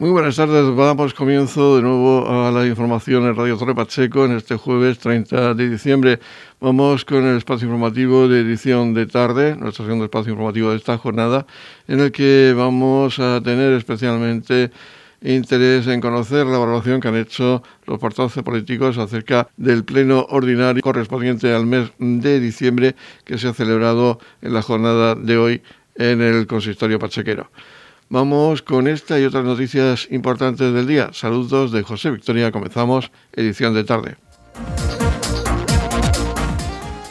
Muy buenas tardes, damos comienzo de nuevo a la información en Radio Torre Pacheco en este jueves 30 de diciembre. Vamos con el espacio informativo de edición de tarde, nuestro segundo espacio informativo de esta jornada, en el que vamos a tener especialmente interés en conocer la valoración que han hecho los portavoces políticos acerca del pleno ordinario correspondiente al mes de diciembre que se ha celebrado en la jornada de hoy en el consistorio pachequero. Vamos con esta y otras noticias importantes del día. Saludos de José Victoria. Comenzamos edición de tarde.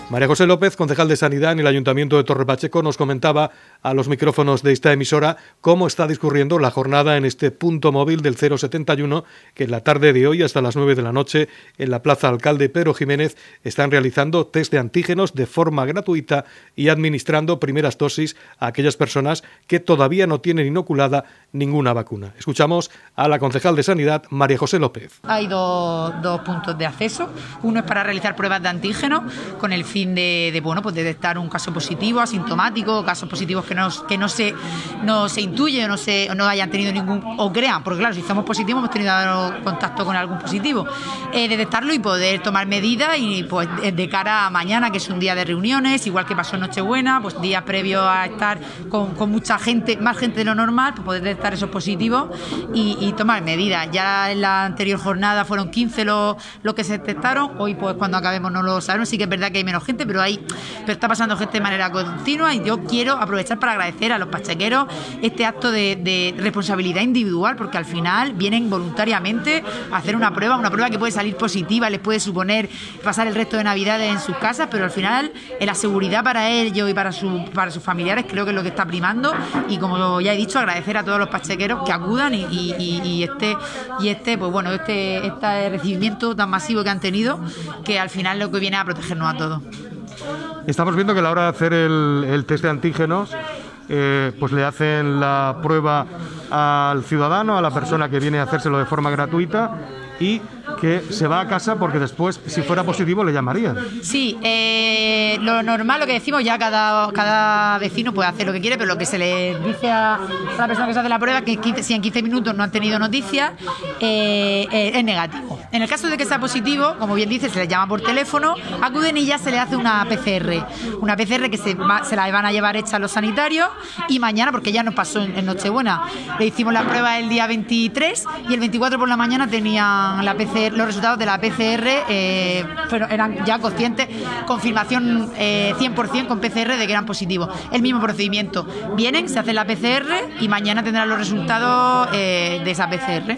María José López, concejal de Sanidad en el Ayuntamiento de Torre Pacheco, nos comentaba a los micrófonos de esta emisora cómo está discurriendo la jornada en este punto móvil del 071 que en la tarde de hoy hasta las 9 de la noche en la Plaza Alcalde Pedro Jiménez están realizando test de antígenos de forma gratuita y administrando primeras dosis a aquellas personas que todavía no tienen inoculada ninguna vacuna. Escuchamos a la concejal de Sanidad, María José López. Hay dos, puntos de acceso. Uno es para realizar pruebas de antígenos con el fin de, bueno, pues detectar un caso positivo, asintomático, casos positivos que no, que no se no se intuye o no se no hayan tenido ningún o crean, porque claro, si estamos positivos hemos tenido contacto con algún positivo, eh, detectarlo y poder tomar medidas y pues de cara a mañana, que es un día de reuniones, igual que pasó en Nochebuena, pues días previos a estar con, con, mucha gente, más gente de lo normal, pues poder detectar esos positivos y, tomar medidas. Ya en la anterior jornada fueron 15 los, los que se detectaron, hoy pues cuando acabemos no lo sabemos, sí que es verdad que hay menos gente, pero hay, pero está pasando gente de manera continua y yo quiero aprovechar para agradecer a los pachequeros este acto de, responsabilidad individual, porque al final vienen voluntariamente a hacer una prueba, una prueba que puede salir positiva, les puede suponer pasar el resto de Navidades en sus casas, pero al final la seguridad para ellos y para, su, para sus familiares creo que es lo que está primando y como ya he dicho, agradecer a todos los pachequeros que acudan y, este, y este, pues bueno, este, este recibimiento tan masivo que han tenido, que al final lo que viene a protegernos a todos. Estamos viendo que a la hora de hacer el, test de antígenos, eh, pues le hacen la prueba al ciudadano, a la persona que viene a hacérselo de forma gratuita y que se va a casa porque después, si fuera positivo, le llamarían. Sí, eh, lo normal, lo que decimos, ya cada, cada vecino puede hacer lo que quiere, pero lo que se le dice a, la persona que se hace la prueba, que si en 15 minutos no han tenido noticias, eh, eh, es negativo. En el caso de que sea positivo, como bien dice, se le llama por teléfono, acuden y ya se le hace una PCR. Una PCR que se, se la van a llevar hecha a los sanitarios y mañana, porque ya nos pasó en, Nochebuena, le hicimos la prueba el día 23 y el 24 por la mañana la PCR los resultados de la PCR eh, eran ya conscientes, confirmación 100% eh, con PCR de que eran positivos. El mismo procedimiento. Vienen, se hace la PCR y mañana tendrán los resultados eh, de esa PCR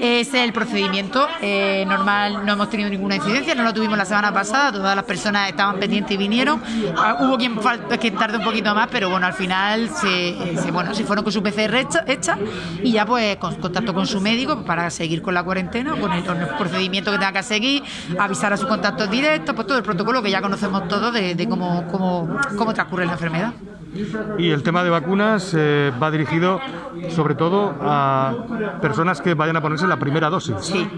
es el procedimiento eh, normal. No hemos tenido ninguna incidencia, no lo tuvimos la semana pasada. Todas las personas estaban pendientes y vinieron. Ah, hubo quien, que tardó un poquito más, pero bueno, al final se, bueno, se fueron con su PCR hecha, y ya pues con contacto con su médico para seguir con la cuarentena, con el, procedimiento que tenga que seguir, avisar a sus contactos directos, pues todo el protocolo que ya conocemos todos de, cómo, cómo, cómo transcurre la enfermedad. Y el tema de vacunas eh, va dirigido sobre todo a personas que vayan a ponerse la primera dosis. Sí,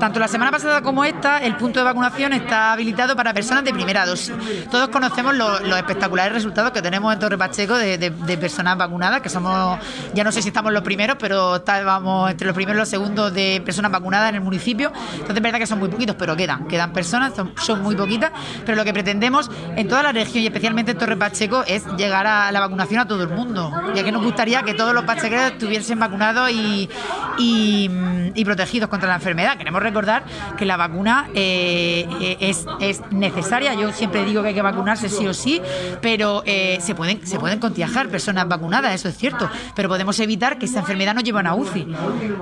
tanto la semana pasada como esta, el punto de vacunación está habilitado para personas de primera dosis. Todos conocemos los, espectaculares resultados que tenemos en Torre Pacheco de, personas vacunadas, que somos, ya no sé si estamos los primeros, pero estábamos entre los primeros y los segundos de personas vacunadas en el municipio. Entonces es verdad que son muy poquitos, pero quedan, quedan personas, son, son muy poquitas, pero lo que pretendemos en toda la región y especialmente en Torre Pacheco es llegar a la, vacunación a todo el mundo, ya que nos gustaría que todos los pachequeros estuviesen vacunados y, y, protegidos contra la enfermedad. Queremos recordar que la vacuna eh, es, es, necesaria. Yo siempre digo que hay que vacunarse sí o sí, pero eh, se, pueden, se pueden contagiar personas vacunadas, eso es cierto, pero podemos evitar que esta enfermedad nos lleve a una UCI.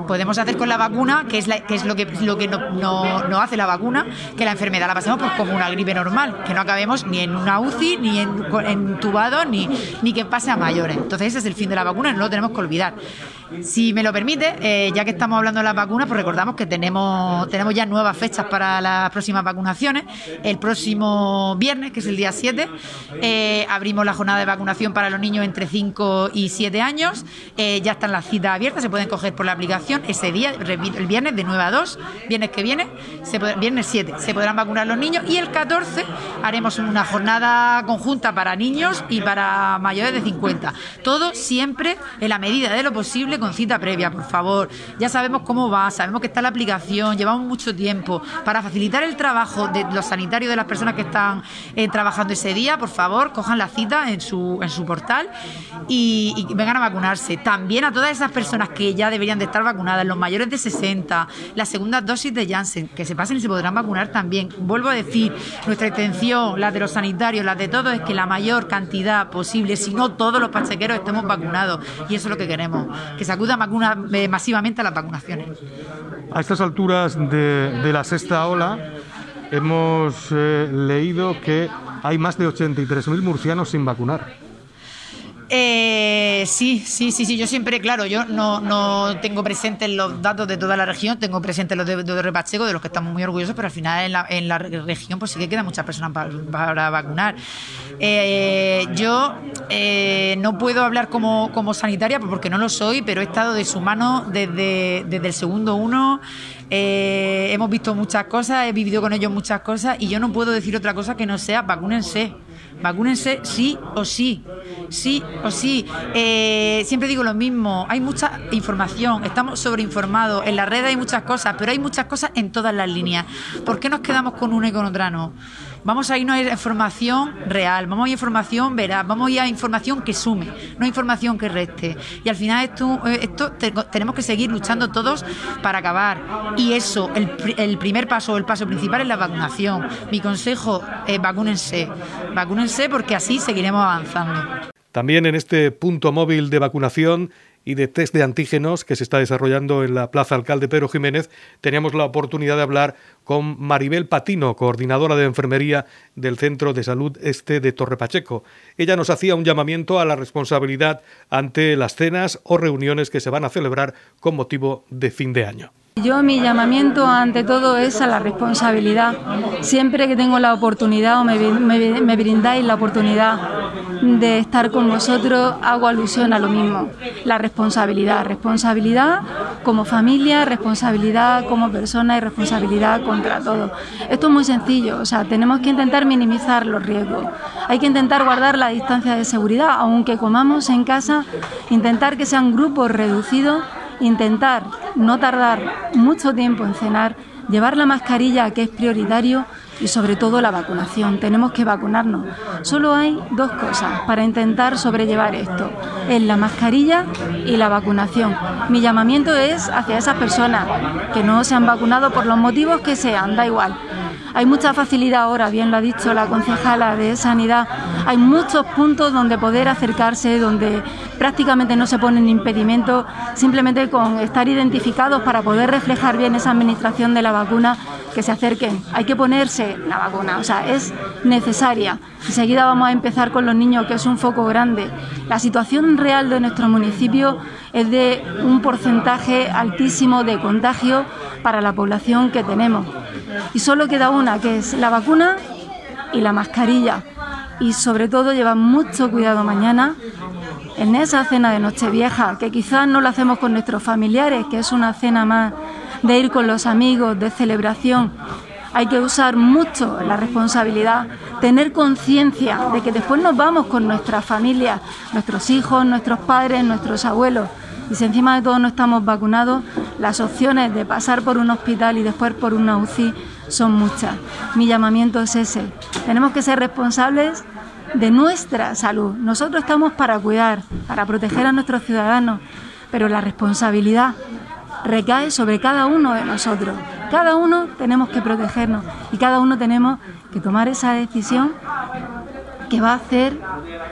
Podemos hacer con la vacuna, que es, la, que es lo que, lo que no, no, hace la vacuna, que la enfermedad la pasemos pues, como una gripe normal, que no acabemos ni en una UCI, ni en, entubado, ni, ni que pase a mayores. Entonces ese es el fin de la vacuna no lo tenemos que olvidar. Si me lo permite, eh, ya que estamos hablando de las vacunas, pues recordamos que tenemos, tenemos ya nuevas fechas para las próximas vacunaciones. El próximo viernes, que es el día 7, eh, abrimos la jornada de vacunación para los niños entre 5 y 7 años. Eh, ya están las citas abiertas, se pueden coger por la aplicación ese día, el viernes de 9 a 2, viernes que viene, viernes 7, se podrán vacunar los niños y el 14 haremos una jornada conjunta para niños y para mayores de 50. Todo siempre en la medida de lo posible con cita previa, por favor. ya sabemos cómo va, sabemos que está la aplicación, llevamos mucho tiempo. Para facilitar el trabajo de los sanitarios, de las personas que están eh, trabajando ese día, por favor, cojan la cita en su, en su portal y, vengan a vacunarse. También a todas esas personas que ya deberían de estar vacunadas, los mayores de 60, la segunda dosis de Janssen, que se pasen y se podrán vacunar también. Vuelvo a decir, nuestra intención, la de los sanitarios, la de todos, es que la mayor cantidad posible, si no todos los pachequeros estemos vacunados. Y eso es lo que queremos, que se acuda eh, masivamente a las vacunaciones. A estas alturas de, la sexta ola, hemos eh, leído que hay más de 83.000 murcianos sin vacunar. Eh, sí, sí, sí, sí. Yo siempre, claro, yo no, no tengo presentes los datos de toda la región, tengo presentes los de, de Repacheco, de los que estamos muy orgullosos, pero al final en la, región pues sí que quedan muchas personas para, vacunar. Eh, yo eh, no puedo hablar como, como sanitaria porque no lo soy, pero he estado de su mano desde, desde el segundo uno. Eh, hemos visto muchas cosas, he vivido con ellos muchas cosas y yo no puedo decir otra cosa que no sea vacúnense. Vacúnense sí o sí, sí o sí. Eh, siempre digo lo mismo, hay mucha información, estamos sobreinformados, en la red hay muchas cosas, pero hay muchas cosas en todas las líneas. ¿Por qué nos quedamos con una y con otra no? Vamos a irnos a información real, vamos a ir a información veraz, vamos a ir a información que sume, no información que reste. Y al final esto, esto tenemos que seguir luchando todos para acabar. Y eso, el, el primer paso, el paso principal es la vacunación. Mi consejo es vacúnense, vacúnense porque así seguiremos avanzando. También en este punto móvil de vacunación y de test de antígenos que se está desarrollando en la Plaza Alcalde Pedro Jiménez, teníamos la oportunidad de hablar con Maribel Patino, coordinadora de enfermería del Centro de Salud Este de Torre Pacheco. Ella nos hacía un llamamiento a la responsabilidad ante las cenas o reuniones que se van a celebrar con motivo de fin de año. Yo mi llamamiento ante todo es a la responsabilidad. Siempre que tengo la oportunidad o me, brindáis la oportunidad de estar con vosotros, hago alusión a lo mismo. La responsabilidad. Responsabilidad como familia, responsabilidad como persona y responsabilidad contra todo. Esto es muy sencillo. O sea, tenemos que intentar minimizar los riesgos. Hay que intentar guardar la distancia de seguridad, aunque comamos en casa, intentar que sean grupos reducidos intentar no tardar mucho tiempo en cenar, llevar la mascarilla que es prioritario y sobre todo la vacunación. Tenemos que vacunarnos. Solo hay dos cosas para intentar sobrellevar esto. Es la mascarilla y la vacunación. Mi llamamiento es hacia esas personas que no se han vacunado por los motivos que sean, da igual hay mucha facilidad ahora, bien lo ha dicho la concejala de Sanidad, hay muchos puntos donde poder acercarse, donde prácticamente no se ponen impedimentos, simplemente con estar identificados para poder reflejar bien esa administración de la vacuna, que se acerquen. Hay que ponerse la vacuna, o sea, es necesaria. Enseguida vamos a empezar con los niños, que es un foco grande. La situación real de nuestro municipio es de un porcentaje altísimo de contagio para la población que tenemos. Y solo queda una, que es la vacuna y la mascarilla. Y sobre todo llevar mucho cuidado mañana en esa cena de Nochevieja, que quizás no la hacemos con nuestros familiares, que es una cena más de ir con los amigos, de celebración. Hay que usar mucho la responsabilidad, tener conciencia de que después nos vamos con nuestra familia, nuestros hijos, nuestros padres, nuestros abuelos. Y si encima de todo no estamos vacunados, las opciones de pasar por un hospital y después por una UCI son muchas. Mi llamamiento es ese. Tenemos que ser responsables de nuestra salud. Nosotros estamos para cuidar, para proteger a nuestros ciudadanos, pero la responsabilidad recae sobre cada uno de nosotros. Cada uno tenemos que protegernos y cada uno tenemos que tomar esa decisión que va a hacer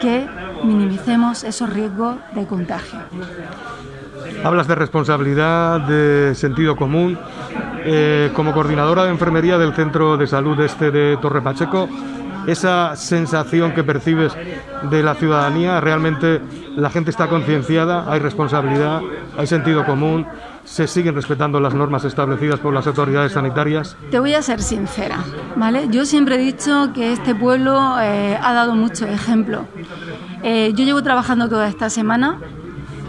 que minimicemos esos riesgos de contagio. Hablas de responsabilidad, de sentido común. Eh, como coordinadora de enfermería del Centro de Salud Este de Torre Pacheco, esa sensación que percibes de la ciudadanía, realmente la gente está concienciada, hay responsabilidad, hay sentido común, se siguen respetando las normas establecidas por las autoridades sanitarias? Te voy a ser sincera, ¿vale? Yo siempre he dicho que este pueblo eh, ha dado mucho ejemplo. Eh, yo llevo trabajando toda esta semana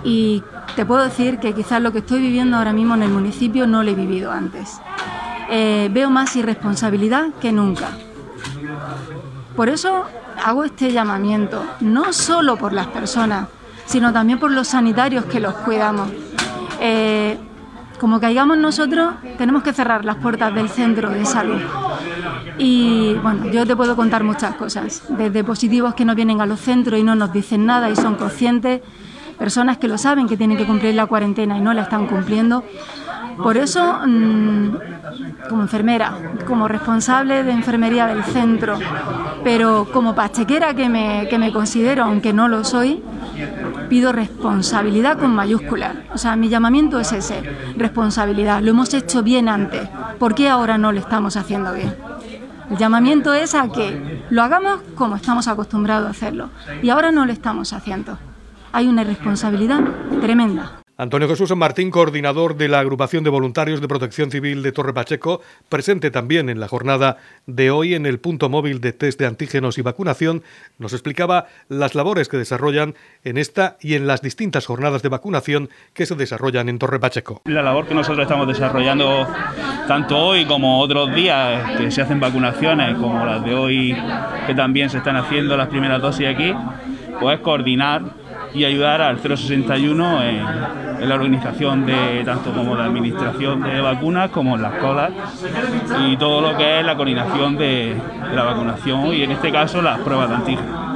y te puedo decir que quizás lo que estoy viviendo ahora mismo en el municipio no lo he vivido antes. Eh, veo más irresponsabilidad que nunca. Por eso hago este llamamiento, no solo por las personas, sino también por los sanitarios que los cuidamos. Como caigamos nosotros, tenemos que cerrar las puertas del centro de salud. Y bueno, yo te puedo contar muchas cosas, desde positivos que no vienen a los centros y no nos dicen nada y son conscientes, personas que lo saben que tienen que cumplir la cuarentena y no la están cumpliendo. Por eso, mm, como enfermera, como responsable de enfermería del centro, pero como pachequera que me, que me considero, aunque no lo soy, pido responsabilidad con mayúsculas. O sea, mi llamamiento es ese, responsabilidad. Lo hemos hecho bien antes. ¿Por qué ahora no lo estamos haciendo bien? El llamamiento es a que lo hagamos como estamos acostumbrados a hacerlo. Y ahora no lo estamos haciendo. Hay una responsabilidad tremenda. Antonio Jesús Martín, coordinador de la Agrupación de Voluntarios de Protección Civil de Torre Pacheco, presente también en la jornada de hoy en el punto móvil de test de antígenos y vacunación, nos explicaba las labores que desarrollan en esta y en las distintas jornadas de vacunación que se desarrollan en Torre Pacheco. La labor que nosotros estamos desarrollando tanto hoy como otros días que se hacen vacunaciones, como las de hoy que también se están haciendo las primeras dosis aquí, pues coordinar y ayudar al 061 en, la organización de tanto como de administración de vacunas como en las colas y todo lo que es la coordinación de, la vacunación y en este caso las pruebas de antígenos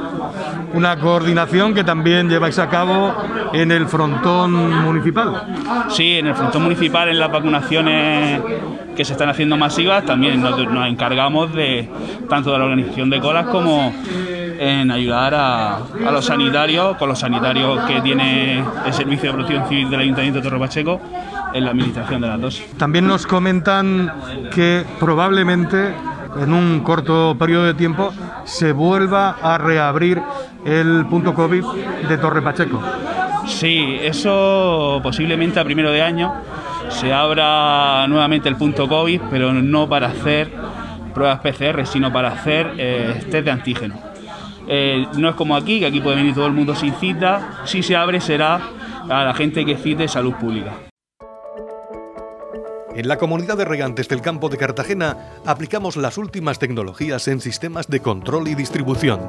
una coordinación que también lleváis a cabo en el frontón municipal. Sí, en el frontón municipal, en las vacunaciones que se están haciendo masivas, también nos, nos encargamos de tanto de la organización de colas como en ayudar a, los sanitarios, con los sanitarios que tiene el Servicio de Protección Civil del Ayuntamiento de Torre Pacheco, en la administración de las dosis. También nos comentan que probablemente en un corto periodo de tiempo se vuelva a reabrir el punto COVID de Torre Pacheco. Sí, eso posiblemente a primero de año se abra nuevamente el punto COVID, pero no para hacer pruebas PCR, sino para hacer eh, test de antígeno. Eh, no es como aquí, que aquí puede venir todo el mundo sin cita. Si se abre será a la gente que cite salud pública. En la comunidad de regantes del campo de Cartagena aplicamos las últimas tecnologías en sistemas de control y distribución,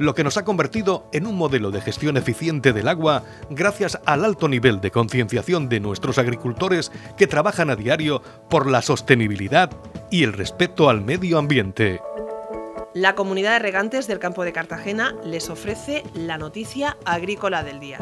lo que nos ha convertido en un modelo de gestión eficiente del agua gracias al alto nivel de concienciación de nuestros agricultores que trabajan a diario por la sostenibilidad y el respeto al medio ambiente. La comunidad de regantes del campo de Cartagena les ofrece la noticia agrícola del día.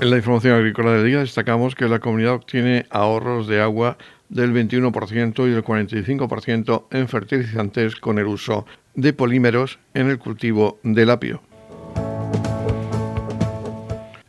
En la información agrícola del día destacamos que la comunidad obtiene ahorros de agua del 21% y del 45% en fertilizantes con el uso de polímeros en el cultivo del apio.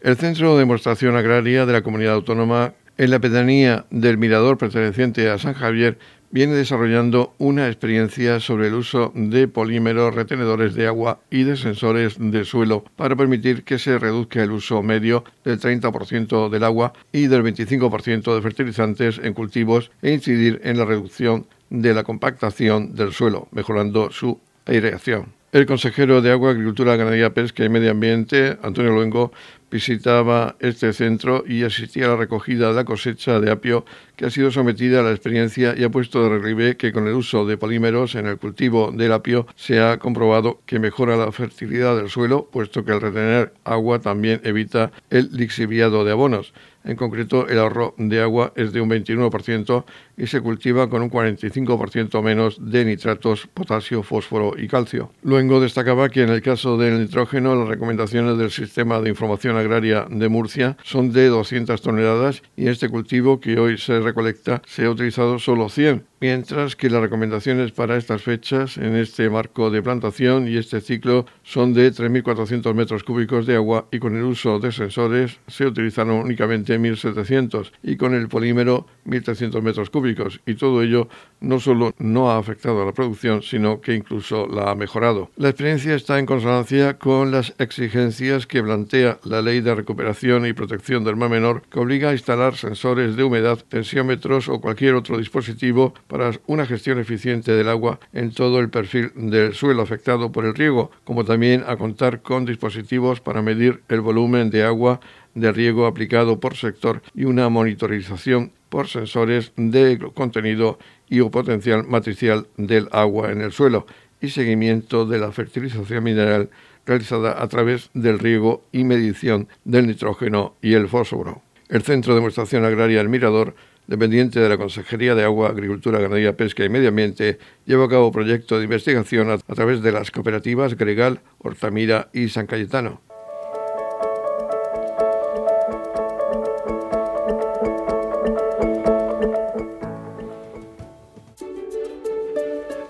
El Centro de Demostración Agraria de la Comunidad Autónoma en la pedanía del Mirador perteneciente a San Javier viene desarrollando una experiencia sobre el uso de polímeros retenedores de agua y de sensores de suelo para permitir que se reduzca el uso medio del 30% del agua y del 25% de fertilizantes en cultivos e incidir en la reducción de la compactación del suelo, mejorando su aireación. El consejero de Agua, Agricultura, Ganadería, Pesca y Medio Ambiente, Antonio Luengo, visitaba este centro y asistía a la recogida de la cosecha de apio que ha sido sometida a la experiencia y ha puesto de relieve que con el uso de polímeros en el cultivo del apio se ha comprobado que mejora la fertilidad del suelo, puesto que al retener agua también evita el lixiviado de abonos. En concreto, el ahorro de agua es de un 21% y se cultiva con un 45% menos de nitratos, potasio, fósforo y calcio. Luego destacaba que en el caso del nitrógeno, las recomendaciones del Sistema de Información Agraria de Murcia son de 200 toneladas y este cultivo que hoy se recolecta se ha utilizado solo 100 mientras que las recomendaciones para estas fechas en este marco de plantación y este ciclo son de 3.400 metros cúbicos de agua y con el uso de sensores se utilizaron únicamente 1.700 y con el polímero 1.300 metros cúbicos y todo ello no solo no ha afectado a la producción sino que incluso la ha mejorado. La experiencia está en consonancia con las exigencias que plantea la Ley de Recuperación y Protección del Mar Menor que obliga a instalar sensores de humedad, tensiómetros o cualquier otro dispositivo para una gestión eficiente del agua en todo el perfil del suelo afectado por el riego, como también a contar con dispositivos para medir el volumen de agua de riego aplicado por sector y una monitorización por sensores de contenido y o potencial matricial del agua en el suelo y seguimiento de la fertilización mineral realizada a través del riego y medición del nitrógeno y el fósforo. El Centro de Demostración Agraria El Mirador, dependiente de la Consejería de Agua, Agricultura, Ganadería, Pesca y Medio Ambiente, lleva a cabo proyectos de investigación a, través de las cooperativas Gregal, Hortamira y San Cayetano.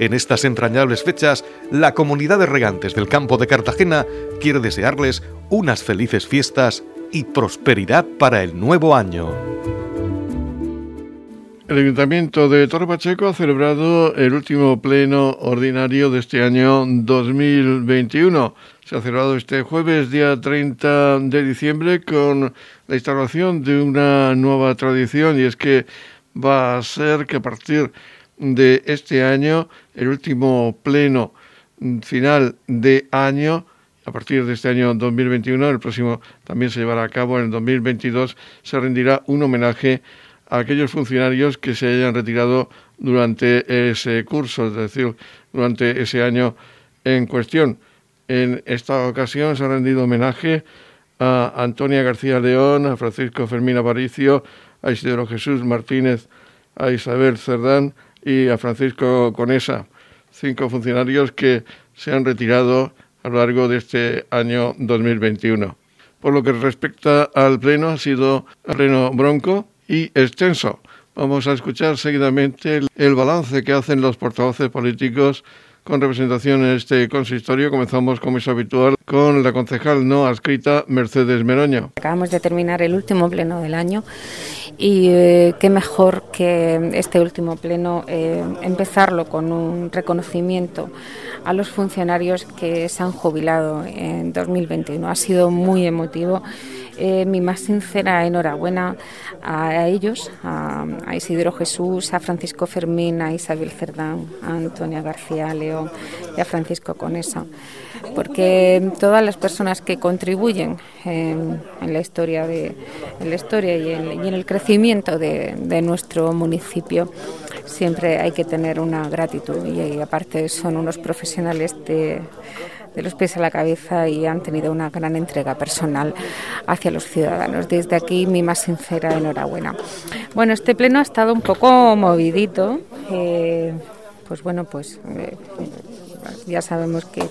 En estas entrañables fechas, la comunidad de regantes del campo de Cartagena quiere desearles unas felices fiestas y prosperidad para el nuevo año. El Ayuntamiento de Torre Pacheco ha celebrado el último pleno ordinario de este año 2021. Se ha celebrado este jueves, día 30 de diciembre, con la instalación de una nueva tradición y es que va a ser que a partir de este año, el último pleno final de año, a partir de este año 2021, el próximo también se llevará a cabo en el 2022, se rendirá un homenaje a aquellos funcionarios que se hayan retirado durante ese curso, es decir, durante ese año en cuestión. En esta ocasión se ha rendido homenaje a Antonia García León, a Francisco Fermín Aparicio, a Isidoro Jesús Martínez, a Isabel Cerdán, y a Francisco Conesa, cinco funcionarios que se han retirado a lo largo de este año 2021. Por lo que respecta al pleno, ha sido un pleno bronco y extenso. Vamos a escuchar seguidamente el balance que hacen los portavoces políticos con representación en este consistorio. Comenzamos, como es habitual, con la concejal no adscrita Mercedes Meroño. Acabamos de terminar el último pleno del año y eh, qué mejor que este último pleno eh, empezarlo con un reconocimiento a los funcionarios que se han jubilado en 2021. Ha sido muy emotivo. Eh, mi más sincera enhorabuena a, ellos, a, Isidro Jesús, a Francisco Fermín, a Isabel Cerdán, a Antonia García León y a Francisco Conesa, porque todas las personas que contribuyen en, la historia de la historia y en, el crecimiento de, nuestro municipio siempre hay que tener una gratitud y aparte son unos profesionales de de los pies a la cabeza y han tenido una gran entrega personal hacia los ciudadanos. Desde aquí mi más sincera enhorabuena. Bueno, este pleno ha estado un poco movidito. Eh, pues bueno, pues eh, ya sabemos que,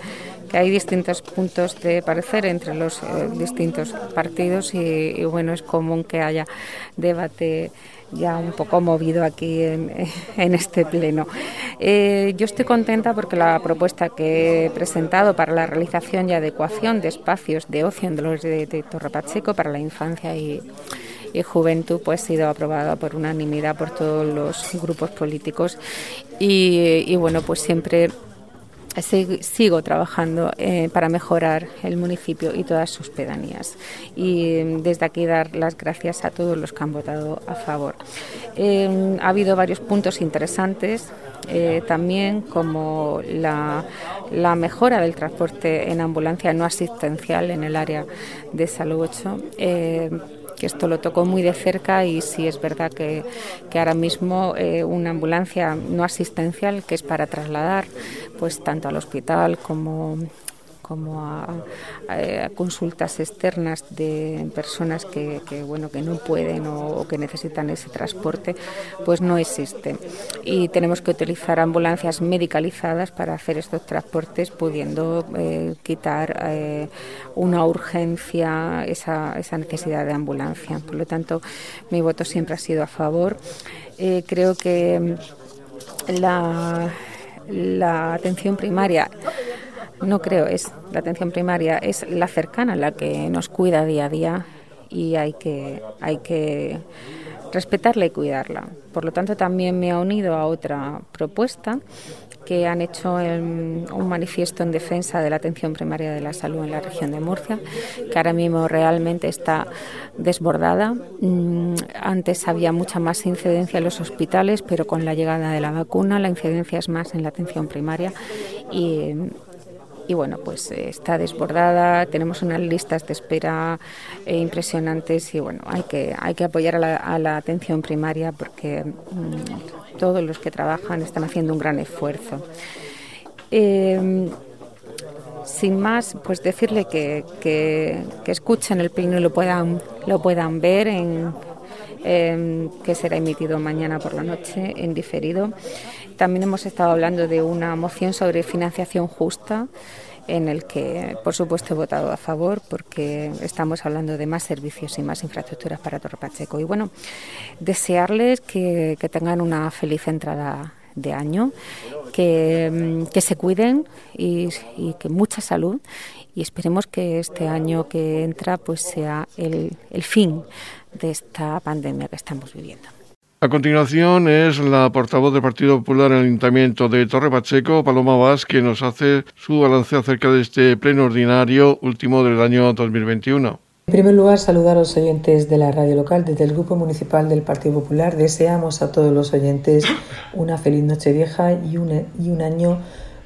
hay distintos puntos de parecer entre los eh, distintos partidos y, bueno, es común que haya debate ya un poco movido aquí en, este pleno. Eh, yo estoy contenta porque la propuesta que he presentado para la realización y adecuación de espacios de ocio en Dolores de, Torre Pacheco para la infancia y, juventud pues ha sido aprobada por unanimidad por todos los grupos políticos y, y bueno pues siempre sigo trabajando eh, para mejorar el municipio y todas sus pedanías. Y desde aquí dar las gracias a todos los que han votado a favor. Eh, ha habido varios puntos interesantes. Eh, también como la, mejora del transporte en ambulancia no asistencial en el área de Salud 8 que esto lo tocó muy de cerca y sí es verdad que, ahora mismo eh, una ambulancia no asistencial que es para trasladar pues tanto al hospital como como a, consultas externas de personas que, bueno que no pueden o, que necesitan ese transporte pues no existe. Y tenemos que utilizar ambulancias medicalizadas para hacer estos transportes pudiendo eh, quitar eh, una urgencia esa, esa necesidad de ambulancia. Por lo tanto mi voto siempre ha sido a favor. Eh, creo que la, la atención primaria no creo, es la atención primaria, es la cercana, la que nos cuida día a día y hay que, hay que respetarla y cuidarla. Por lo tanto, también me ha unido a otra propuesta que han hecho un manifiesto en defensa de la atención primaria de la salud en la región de Murcia, que ahora mismo realmente está desbordada. Mm, antes había mucha más incidencia en los hospitales, pero con la llegada de la vacuna la incidencia es más en la atención primaria y y bueno, pues eh, está desbordada, tenemos unas listas de espera eh, impresionantes y bueno, hay que, hay que apoyar a la, atención primaria porque mm, todos los que trabajan están haciendo un gran esfuerzo. Em, sin más, pues decirle que, que, escuchen el pleno y lo puedan, lo puedan ver en, que será emitido mañana por la noche en diferido. También hemos estado hablando de una moción sobre financiación justa en el que, por supuesto, he votado a favor porque estamos hablando de más servicios y más infraestructuras para Torre Pacheco. Y bueno, desearles que, tengan una feliz entrada de año, que, se cuiden y, que mucha salud y esperemos que este año que entra pues sea el fin de esta pandemia que estamos viviendo. A continuación es la portavoz del Partido Popular en el Ayuntamiento de Torre Pacheco, Paloma Vaz, que nos hace su balance acerca de este pleno ordinario último del año 2021. En primer lugar, saludar a los oyentes de la radio local. Desde el Grupo Municipal del Partido Popular deseamos a todos los oyentes una feliz noche vieja y un, y un año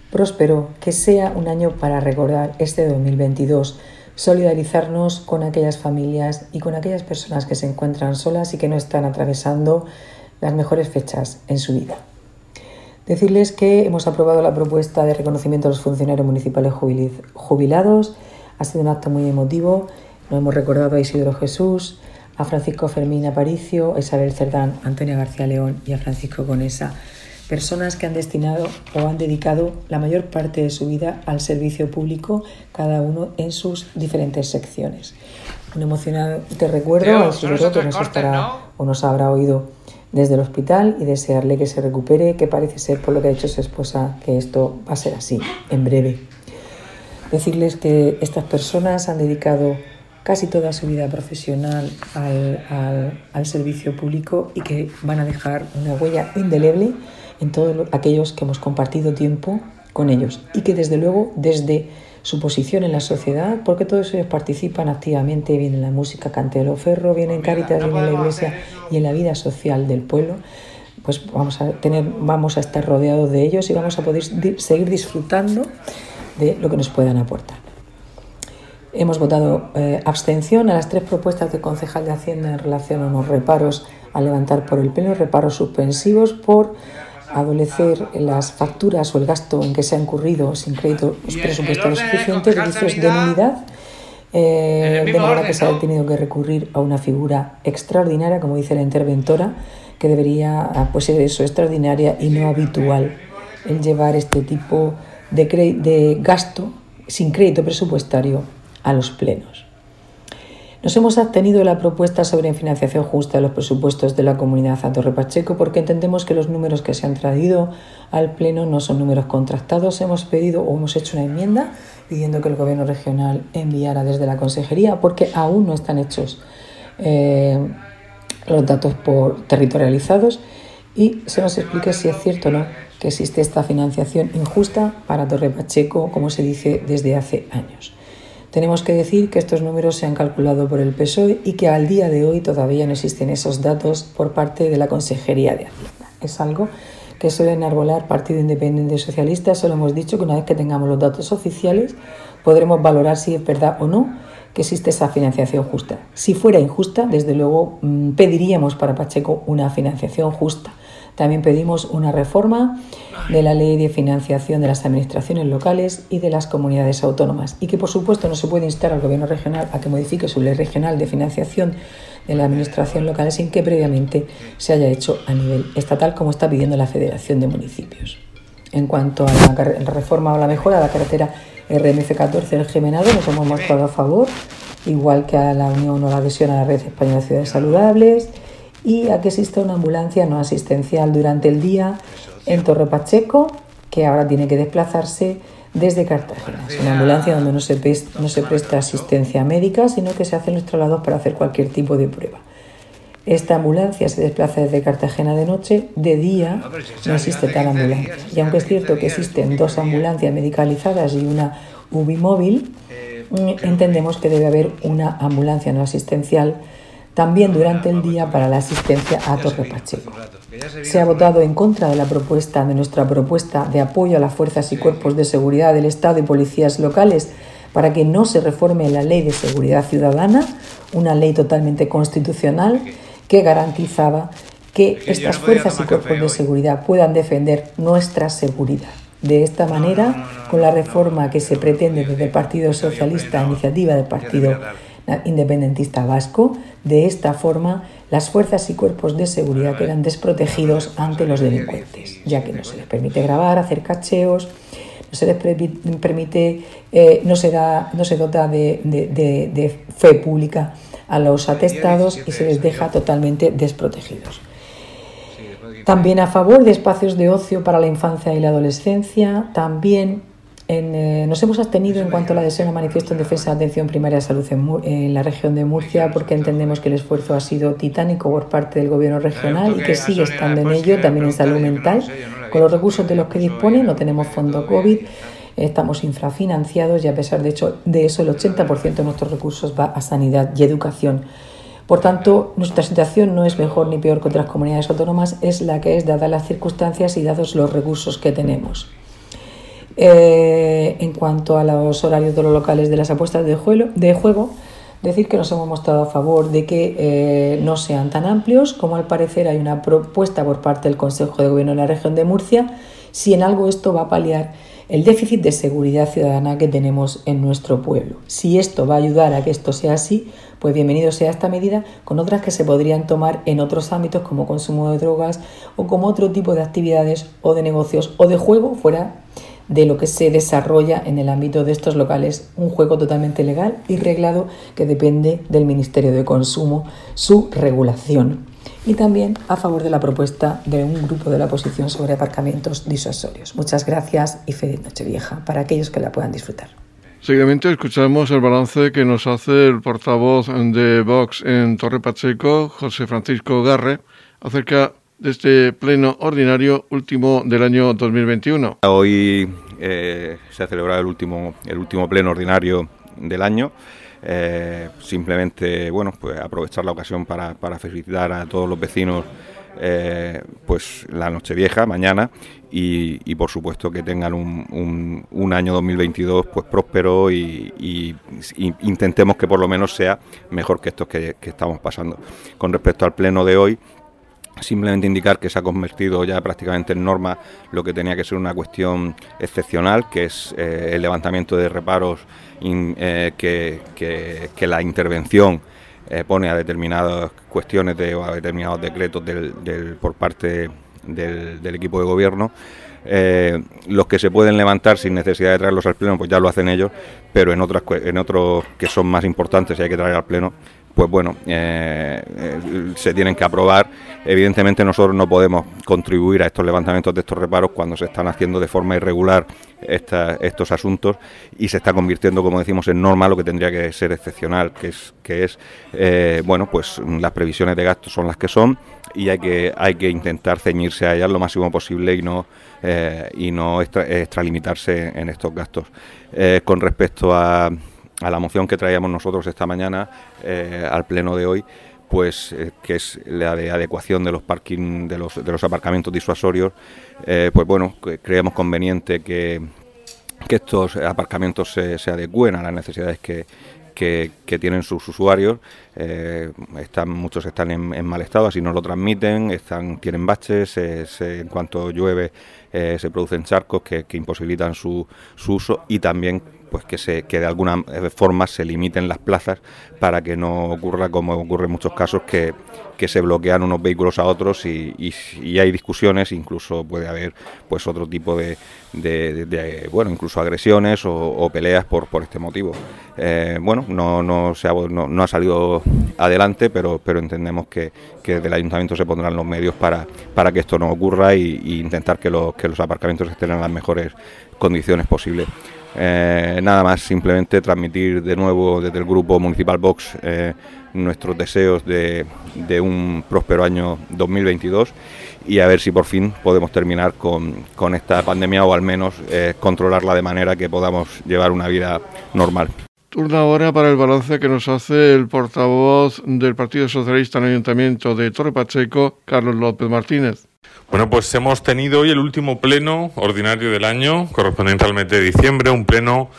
próspero, que sea un año para recordar este 2022 solidarizarnos con aquellas familias y con aquellas personas que se encuentran solas y que no están atravesando las mejores fechas en su vida. Decirles que hemos aprobado la propuesta de reconocimiento a los funcionarios municipales jubilados. Ha sido un acto muy emotivo. Nos hemos recordado a Isidro Jesús, a Francisco Fermín Aparicio, a Isabel Cerdán, a Antonia García León y a Francisco Conesa personas que han destinado o han dedicado la mayor parte de su vida al servicio público, cada uno en sus diferentes secciones. Un emocionante recuerdo al señor que nos estará o nos habrá oído desde el hospital y desearle que se recupere, que parece ser por lo que ha dicho su esposa que esto va a ser así en breve. Decirles que estas personas han dedicado casi toda su vida profesional al, al servicio público y que van a dejar una huella indeleble en todos aquellos que hemos compartido tiempo con ellos y que desde luego desde su posición en la sociedad, porque todos ellos participan activamente, bien en la música Cantelo Ferro, bien en Cáritas, bien en la iglesia y en la vida social del pueblo, pues vamos a, tener, vamos a estar rodeados de ellos y vamos a poder seguir disfrutando de lo que nos puedan aportar. Hemos votado eh, abstención a las tres propuestas de concejal de Hacienda en relación a unos reparos a levantar por el pleno, reparos suspensivos por adolecer las facturas o el gasto en que se ha incurrido sin crédito presupuestarios suficientes, vicios de nulidad, eh, de manera que se ha tenido que recurrir a una figura extraordinaria, como dice la interventora, que debería ah, pues, ser eso, extraordinaria y no habitual, el llevar este tipo de, de gasto sin crédito presupuestario a los plenos. Nos hemos abstenido de la propuesta sobre financiación justa de los presupuestos de la comunidad a Torre Pacheco porque entendemos que los números que se han traído al Pleno no son números contrastados. Hemos pedido o hemos hecho una enmienda pidiendo que el Gobierno regional enviara desde la Consejería porque aún no están hechos eh, los datos por territorializados y se nos explique si es cierto o no que existe esta financiación injusta para Torre Pacheco, como se dice desde hace años. Tenemos que decir que estos números se han calculado por el PSOE y que al día de hoy todavía no existen esos datos por parte de la Consejería de Hacienda. Es algo que suele enarbolar Partido Independiente Socialista. Solo hemos dicho que una vez que tengamos los datos oficiales podremos valorar si es verdad o no que existe esa financiación justa. Si fuera injusta, desde luego mm, pediríamos para Pacheco una financiación justa. También pedimos una reforma de la ley de financiación de las administraciones locales y de las comunidades autónomas y que por supuesto no se puede instar al gobierno regional a que modifique su ley regional de financiación de la administración local sin que previamente se haya hecho a nivel estatal como está pidiendo la Federación de Municipios. En cuanto a la reforma o la mejora de la carretera RMF 14 del Gemenado, nos hemos mostrado a favor, igual que a la unión o la adhesión a la Red Española de Ciudades Saludables, y a que exista una ambulancia no asistencial durante el día en Torre Pacheco, que ahora tiene que desplazarse desde Cartagena. Es una ambulancia donde no se, no se presta asistencia médica, sino que se hacen los traslados para hacer cualquier tipo de prueba. Esta ambulancia se desplaza desde Cartagena de noche, de día no existe tal ambulancia. Y aunque es cierto que existen dos ambulancias medicalizadas y una UBI móvil, mm, entendemos que debe haber una ambulancia no asistencial también durante el día para la asistencia a Torre Pacheco. Se ha votado en contra de la propuesta de nuestra propuesta de apoyo a las fuerzas y cuerpos de seguridad del Estado y policías locales para que no se reforme la Ley de Seguridad Ciudadana, una ley totalmente constitucional que garantizaba que estas fuerzas y cuerpos de seguridad puedan defender nuestra seguridad. De esta manera, con la reforma que se pretende desde el Partido Socialista, iniciativa del Partido Independentista Vasco, de esta forma las fuerzas y cuerpos de seguridad quedan desprotegidos ante los delincuentes, ya que no se les permite grabar, hacer cacheos, no se les permite, eh, no, se da, no se dota de fe pública a los atestados y se les deja totalmente desprotegidos. También a favor de espacios de ocio para la infancia y la adolescencia, también eh, nos hemos abstenido en cuanto a la adhesión a manifiesto en defensa de atención primaria de salud en, la región de Murcia porque entendemos que el esfuerzo ha sido titánico por parte del gobierno regional y que sigue estando en ello, también en salud mental. Con los recursos de los que dispone, no tenemos fondo COVID, estamos infrafinanciados y a pesar de, hecho, de eso el 80% de nuestros recursos va a sanidad y educación. Por tanto, nuestra situación no es mejor ni peor que otras comunidades autónomas, es la que es dadas las circunstancias y dados los recursos que tenemos. Eh, en cuanto a los horarios de los locales de las apuestas de juego, de juego decir que nos hemos mostrado a favor de que eh, no sean tan amplios, como al parecer hay una propuesta por parte del Consejo de Gobierno de la región de Murcia, si en algo esto va a paliar el déficit de seguridad ciudadana que tenemos en nuestro pueblo. Si esto va a ayudar a que esto sea así, pues bienvenido sea esta medida con otras que se podrían tomar en otros ámbitos como consumo de drogas o como otro tipo de actividades o de negocios o de juego fuera de lo que se desarrolla en el ámbito de estos locales, un juego totalmente legal y reglado que depende del Ministerio de Consumo, su regulación y también a favor de la propuesta de un grupo de la oposición sobre aparcamientos disuasorios. Muchas gracias y feliz Nochevieja para aquellos que la puedan disfrutar. Seguidamente escuchamos el balance que nos hace el portavoz de Vox en Torre Pacheco, José Francisco Garre, acerca de este pleno ordinario último del año 2021. Hoy eh, se ha celebrado el último, el último pleno ordinario del año. Eh, simplemente, bueno, pues aprovechar la ocasión para, felicitar a todos los vecinos eh, pues la Nochevieja mañana y, por supuesto que tengan un, un, año 2022 pues próspero y, intentemos que por lo menos sea mejor que estos que, estamos pasando. Con respecto al pleno de hoy, simplemente indicar que se ha convertido ya prácticamente en norma lo que tenía que ser una cuestión excepcional, que es eh, el levantamiento de reparos eh, que, la intervención eh, pone a determinadas cuestiones de, o a determinados decretos por parte del, equipo de gobierno. Los que se pueden levantar sin necesidad de traerlos al pleno, pues ya lo hacen ellos, pero en otras en otros que son más importantes y hay que traer al pleno, pues bueno, eh, eh, se tienen que aprobar. Evidentemente nosotros no podemos contribuir a estos levantamientos de estos reparos cuando se están haciendo de forma irregular estos asuntos y se está convirtiendo, como decimos, en norma lo que tendría que ser excepcional, que es, que es eh, bueno, pues las previsiones de gastos son las que son y hay que, hay que intentar ceñirse a ellas lo máximo posible y no, y no extralimitarse en estos gastos. con respecto a a la moción que traíamos nosotros esta mañana eh, al pleno de hoy, pues eh, que es la de adecuación de los parking, de los, aparcamientos disuasorios, eh, pues bueno, creemos conveniente que, que estos aparcamientos se, se, adecúen a las necesidades que, que, tienen sus usuarios. están, muchos están en, mal estado, así nos lo transmiten, están, tienen baches, en cuanto llueve se producen charcos que, imposibilitan su, su, uso y también pues que, se, que de alguna forma se limiten las plazas para que no ocurra como ocurre en muchos casos que, se bloquean unos vehículos a otros y, y, hay discusiones, incluso puede haber pues otro tipo de, de, bueno, incluso agresiones o, peleas por, por este motivo. Eh, bueno, no, no, se ha, no, ha salido adelante, pero, pero entendemos que, que desde ayuntamiento se pondrán los medios para, para que esto no ocurra y, intentar que los, que los aparcamientos estén en las mejores condiciones posibles. Eh, nada más, simplemente transmitir de nuevo desde el grupo Municipal Box eh, nuestros deseos de, un próspero año 2022 y a ver si por fin podemos terminar con, esta pandemia o al menos eh, controlarla de manera que podamos llevar una vida normal. Turno ahora para el balance que nos hace el portavoz del Partido Socialista en el Ayuntamiento de Torre Pacheco, Carlos López Martínez. Bueno, pues hemos tenido hoy el último pleno ordinario del año, correspondiente al mes de diciembre, un pleno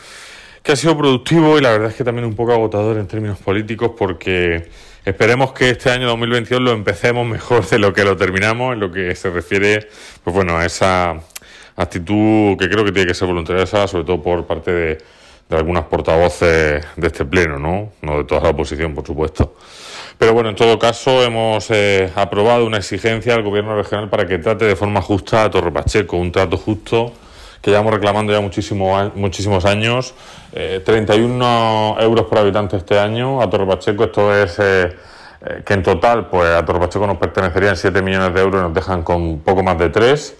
que ha sido productivo y la verdad es que también un poco agotador en términos políticos porque esperemos que este año 2022 lo empecemos mejor de lo que lo terminamos en lo que se refiere, pues bueno, a esa actitud que creo que tiene que ser voluntariosa, sobre todo por parte de, algunas portavoces de este pleno, ¿no? No de toda la oposición, por supuesto. Pero bueno, en todo caso, hemos eh, aprobado una exigencia al Gobierno regional para que trate de forma justa a Torre Pacheco, un trato justo que llevamos reclamando ya muchísimo, muchísimos años. 31 eh, euros por habitante este año a Torre Pacheco, esto es eh, que en total pues a Torre Pacheco nos pertenecerían 7 millones de euros y nos dejan con poco más de 3.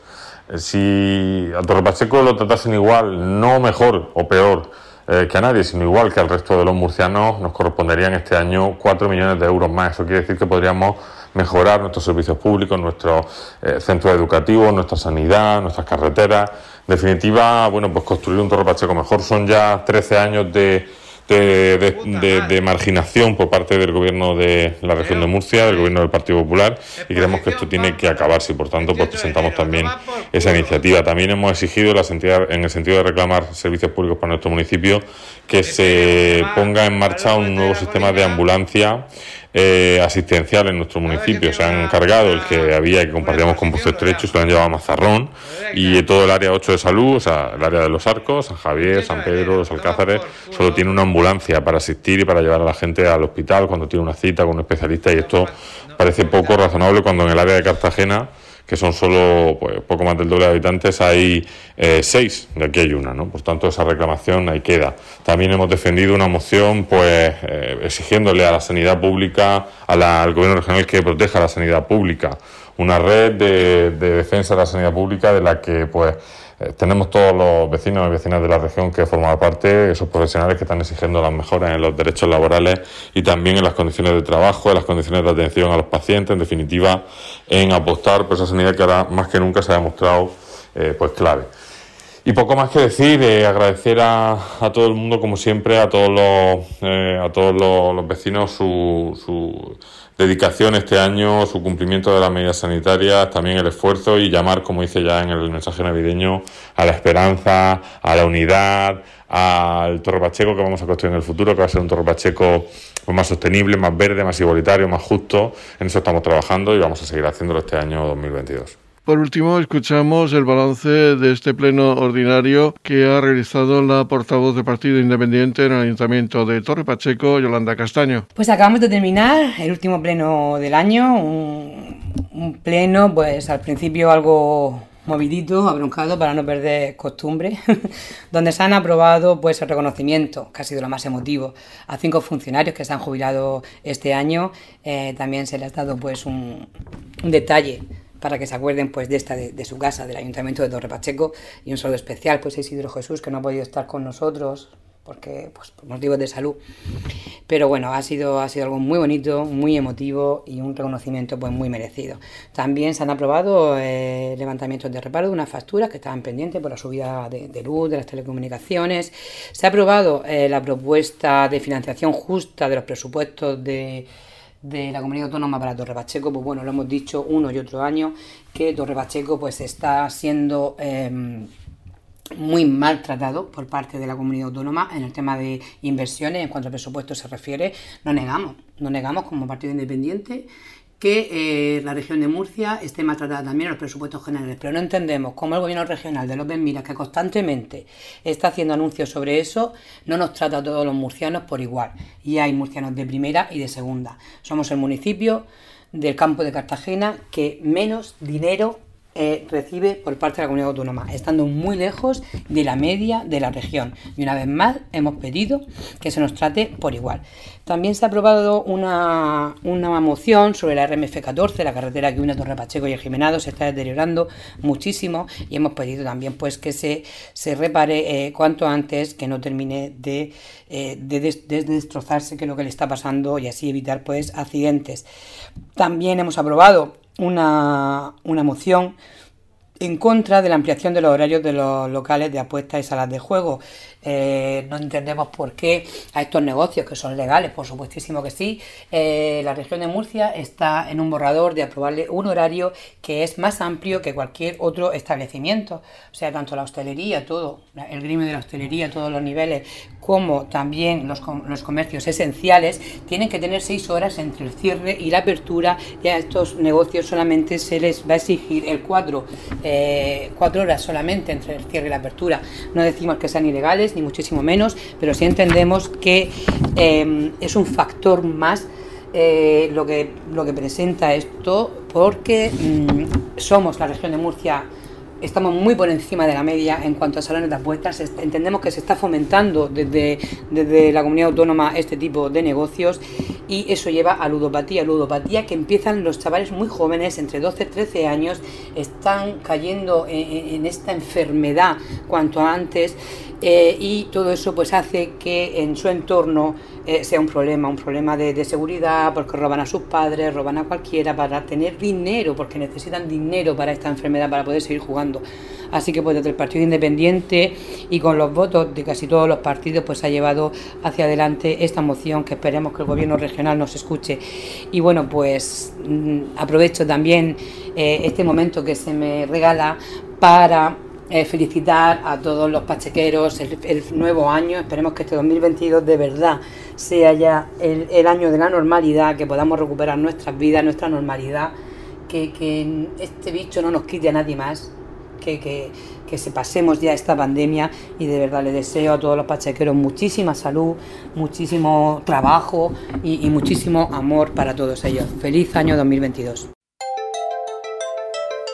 Si a Torre Pacheco lo tratasen igual, no mejor o peor, eh, que a nadie, sino igual que al resto de los murcianos, nos corresponderían este año 4 millones de euros más. Eso quiere decir que podríamos mejorar nuestros servicios públicos, nuestros eh, centros educativos, nuestra sanidad, nuestras carreteras. En definitiva, bueno, pues construir un Torre Pacheco mejor. Son ya 13 años de de, marginación por parte del gobierno de la región de Murcia, del gobierno del Partido Popular, y creemos que esto tiene que acabarse y por tanto pues presentamos también esa iniciativa. También hemos exigido la en el sentido de reclamar servicios públicos para nuestro municipio que se ponga en marcha un nuevo sistema de ambulancia eh, asistencial en nuestro municipio. Se han encargado el que había que compartíamos con Pozo Estrecho, se lo han llevado a Mazarrón y todo el área 8 de salud, o sea, el área de los Arcos, San Javier, San Pedro, los Alcázares, solo tiene una ambulancia para asistir y para llevar a la gente al hospital cuando tiene una cita con un especialista y esto parece poco razonable cuando en el área de Cartagena que son solo pues, poco más del doble de habitantes, hay eh, seis, de aquí hay una, ¿no? Por tanto, esa reclamación ahí queda. También hemos defendido una moción, pues, eh, exigiéndole a la sanidad pública, al gobierno regional que proteja la sanidad pública, una red de defensa de la sanidad pública de la que, pues, eh, tenemos todos los vecinos y vecinas de la región que forman parte, esos profesionales que están exigiendo las mejoras en los derechos laborales y también en las condiciones de trabajo, en las condiciones de atención a los pacientes, en definitiva, en apostar por esa sanidad que ahora más que nunca se ha demostrado eh, pues clave. Y poco más que decir, eh, agradecer a, todo el mundo, como siempre, a todos los, a todos los, vecinos su, su dedicación este año, su cumplimiento de las medidas sanitarias, también el esfuerzo y llamar, como dice ya en el mensaje navideño, a la esperanza, a la unidad, al Torre Pacheco que vamos a construir en el futuro, que va a ser un Torre Pacheco pues, más sostenible, más verde, más igualitario, más justo. En eso estamos trabajando y vamos a seguir haciéndolo este año 2022. Por último, escuchamos el balance de este pleno ordinario que ha realizado la portavoz del Partido Independiente en el Ayuntamiento de Torre Pacheco, Yolanda Castaño. Pues acabamos de terminar el último pleno del año, un, pleno, pues al principio algo movidito, abroncado para no perder costumbre, donde se han aprobado pues el reconocimiento, que ha sido lo más emotivo, a cinco funcionarios que se han jubilado este año. Eh, también se les ha dado pues un, un detalle para que se acuerden pues de esta de, su casa, del Ayuntamiento de Torre Pacheco, y un saludo especial pues a Isidro Jesús, que no ha podido estar con nosotros porque pues, por motivos de salud. Pero bueno, ha sido, ha sido algo muy bonito, muy emotivo y un reconocimiento pues muy merecido. También se han aprobado eh, levantamientos de reparo de unas facturas que estaban pendientes por la subida de, luz, de las telecomunicaciones. Se ha aprobado eh, la propuesta de financiación justa de los presupuestos de de la comunidad autónoma para Torre Pacheco, pues bueno, lo hemos dicho uno y otro año, que Torre Pacheco pues está siendo em, muy maltratado por parte de la comunidad autónoma en el tema de inversiones, en cuanto al presupuesto se refiere, no negamos, no negamos como partido independiente que eh, la región de Murcia esté maltratada también en los presupuestos generales, pero no entendemos cómo el gobierno regional de López Miras, que constantemente está haciendo anuncios sobre eso, no nos trata a todos los murcianos por igual. Y hay murcianos de primera y de segunda. Somos el municipio del campo de Cartagena que menos dinero eh, recibe por parte de la comunidad autónoma, estando muy lejos de la media de la región. Y una vez más hemos pedido que se nos trate por igual. También se ha aprobado una, moción sobre la RMF14, la carretera que une a Torre Pacheco y el Jimenado, se está deteriorando muchísimo y hemos pedido también pues que se, se repare eh, cuanto antes, que no termine de, eh, de, destrozarse, que es lo que le está pasando y así evitar pues accidentes. También hemos aprobado una, una moción en contra de la ampliación de los horarios de los locales de apuestas y salas de juego. Eh, no entendemos por qué a estos negocios, que son legales, por supuestísimo que sí, eh, la región de Murcia está en un borrador de aprobarle un horario que es más amplio que cualquier otro establecimiento. O sea, tanto la hostelería, todo, el gremio de la hostelería, todos los niveles, como también los, los comercios esenciales, tienen que tener seis horas entre el cierre y la apertura y a estos negocios solamente se les va a exigir el cuatro, eh, cuatro horas solamente entre el cierre y la apertura. No decimos que sean ilegales, ni muchísimo menos, pero sí entendemos que eh, es un factor más eh, lo, que, lo que presenta esto, porque mm, somos la región de Murcia estamos muy por encima de la media en cuanto a salones de apuestas. Entendemos que se está fomentando desde, desde la comunidad autónoma este tipo de negocios y eso lleva a ludopatía. Ludopatía que empiezan los chavales muy jóvenes, entre 12 y 13 años, están cayendo en, esta enfermedad cuanto antes eh, y todo eso pues hace que en su entorno eh, sea un problema, un problema de, seguridad, porque roban a sus padres, roban a cualquiera para tener dinero, porque necesitan dinero para esta enfermedad, para poder seguir jugando. Así que pues desde el Partido Independiente y con los votos de casi todos los partidos pues ha llevado hacia adelante esta moción que esperemos que el gobierno regional nos escuche. Y bueno pues mm, aprovecho también eh, este momento que se me regala para eh, felicitar a todos los pachequeros el, nuevo año. Esperemos que este 2022 de verdad sea ya el, año de la normalidad, que podamos recuperar nuestras vidas, nuestra normalidad, que, este bicho no nos quite a nadie más, que, que, se pasemos ya esta pandemia y de verdad le deseo a todos los pachequeros muchísima salud, muchísimo trabajo y muchísimo amor para todos ellos. Feliz año 2022.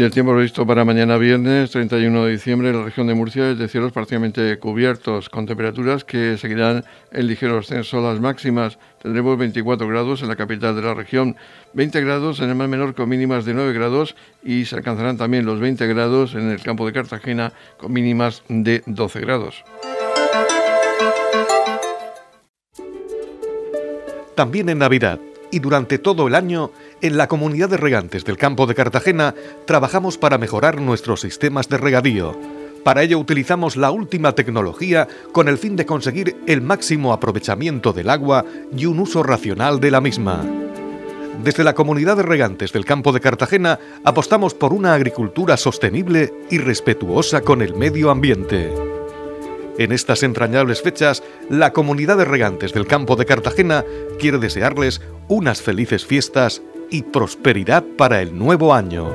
Y el tiempo previsto para mañana viernes 31 de diciembre en la región de Murcia es de cielos parcialmente cubiertos, con temperaturas que seguirán en ligero ascenso las máximas. Tendremos 24 grados en la capital de la región, 20 grados en el mar menor con mínimas de 9 grados y se alcanzarán también los 20 grados en el campo de Cartagena con mínimas de 12 grados. También en Navidad y durante todo el año, en la comunidad de regantes del campo de Cartagena trabajamos para mejorar nuestros sistemas de regadío. Para ello utilizamos la última tecnología con el fin de conseguir el máximo aprovechamiento del agua y un uso racional de la misma. Desde la comunidad de regantes del campo de Cartagena apostamos por una agricultura sostenible y respetuosa con el medio ambiente. En estas entrañables fechas, la comunidad de regantes del campo de Cartagena quiere desearles unas felices fiestas y prosperidad para el nuevo año.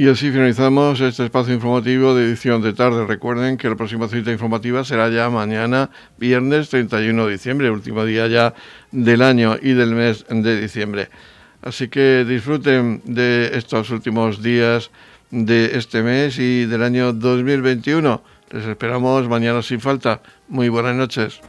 Y así finalizamos este espacio informativo de edición de tarde. Recuerden que la próxima cita informativa será ya mañana, viernes 31 de diciembre, último día ya del año y del mes de diciembre. Así que disfruten de estos últimos días de este mes y del año 2021. Les esperamos mañana sin falta. Muy buenas noches.